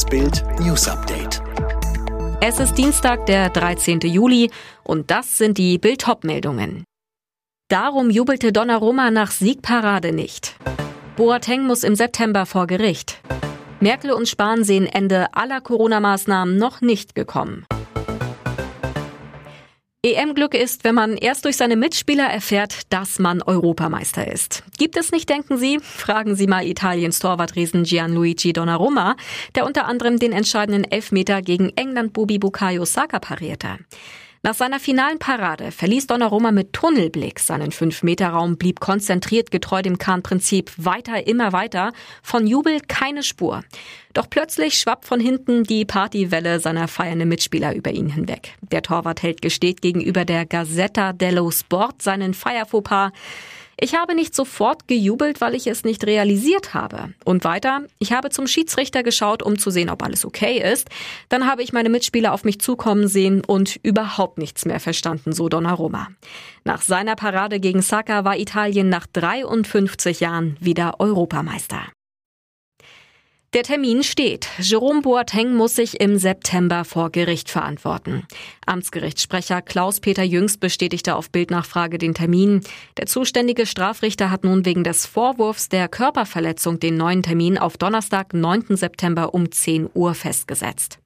Das Bild News Update. Es ist Dienstag, der 13. Juli und das sind die Bild meldungen Darum jubelte Donnarumma nach Siegparade nicht. Boateng muss im September vor Gericht. Merkel und Spahn sehen Ende aller Corona-Maßnahmen noch nicht gekommen. EM-Glück ist, wenn man erst durch seine Mitspieler erfährt, dass man Europameister ist. Gibt es nicht, denken Sie? Fragen Sie mal Italiens Torwartriesen Gianluigi Donnarumma, der unter anderem den entscheidenden Elfmeter gegen England-Bubi Bukayo Saka parierte. Nach seiner finalen Parade verließ Donnarumma mit Tunnelblick seinen 5-Meter-Raum, blieb konzentriert getreu dem Kahn-Prinzip weiter, immer weiter, von Jubel keine Spur. Doch plötzlich schwappt von hinten die Partywelle seiner feiernden Mitspieler über ihn hinweg. Der Torwart hält gesteht gegenüber der Gazzetta dello Sport seinen Feierfauxpas. Ich habe nicht sofort gejubelt, weil ich es nicht realisiert habe. Und weiter, ich habe zum Schiedsrichter geschaut, um zu sehen, ob alles okay ist. Dann habe ich meine Mitspieler auf mich zukommen sehen und überhaupt nichts mehr verstanden, so Donnarumma. Nach seiner Parade gegen Saka war Italien nach 53 Jahren wieder Europameister. Der Termin steht. Jerome Boateng muss sich im September vor Gericht verantworten. Amtsgerichtssprecher Klaus-Peter Jüngst bestätigte auf Bildnachfrage den Termin. Der zuständige Strafrichter hat nun wegen des Vorwurfs der Körperverletzung den neuen Termin auf Donnerstag, 9. September um 10 Uhr festgesetzt.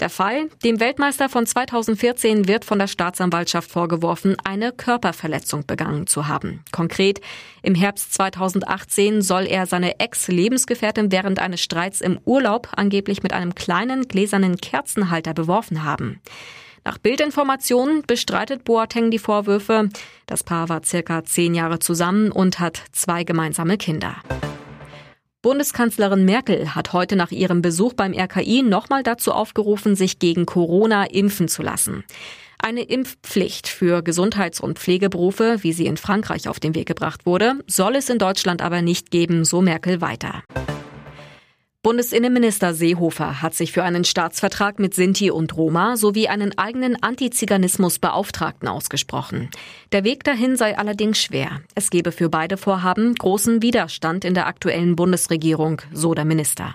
Der Fall, dem Weltmeister von 2014 wird von der Staatsanwaltschaft vorgeworfen, eine Körperverletzung begangen zu haben. Konkret, im Herbst 2018 soll er seine Ex-Lebensgefährtin während eines Streits im Urlaub angeblich mit einem kleinen gläsernen Kerzenhalter beworfen haben. Nach Bildinformationen bestreitet Boateng die Vorwürfe. Das Paar war circa zehn Jahre zusammen und hat zwei gemeinsame Kinder. Bundeskanzlerin Merkel hat heute nach ihrem Besuch beim RKI nochmal dazu aufgerufen, sich gegen Corona impfen zu lassen. Eine Impfpflicht für Gesundheits- und Pflegeberufe, wie sie in Frankreich auf den Weg gebracht wurde, soll es in Deutschland aber nicht geben, so Merkel weiter. Bundesinnenminister Seehofer hat sich für einen Staatsvertrag mit Sinti und Roma sowie einen eigenen Antiziganismusbeauftragten ausgesprochen. Der Weg dahin sei allerdings schwer. Es gebe für beide Vorhaben großen Widerstand in der aktuellen Bundesregierung, so der Minister.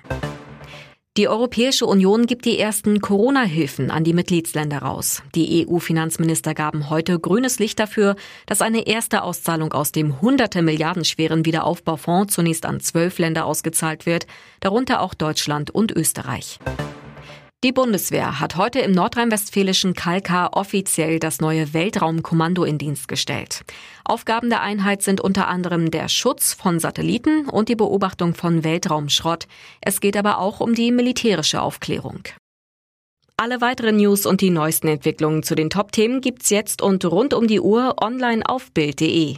Die Europäische Union gibt die ersten Corona-Hilfen an die Mitgliedsländer raus. Die EU-Finanzminister gaben heute grünes Licht dafür, dass eine erste Auszahlung aus dem hunderte Milliarden schweren Wiederaufbaufonds zunächst an zwölf Länder ausgezahlt wird, darunter auch Deutschland und Österreich. Die Bundeswehr hat heute im nordrhein-westfälischen Kalkar offiziell das neue Weltraumkommando in Dienst gestellt. Aufgaben der Einheit sind unter anderem der Schutz von Satelliten und die Beobachtung von Weltraumschrott. Es geht aber auch um die militärische Aufklärung. Alle weiteren News und die neuesten Entwicklungen zu den Top-Themen gibt's jetzt und rund um die Uhr online auf Bild.de.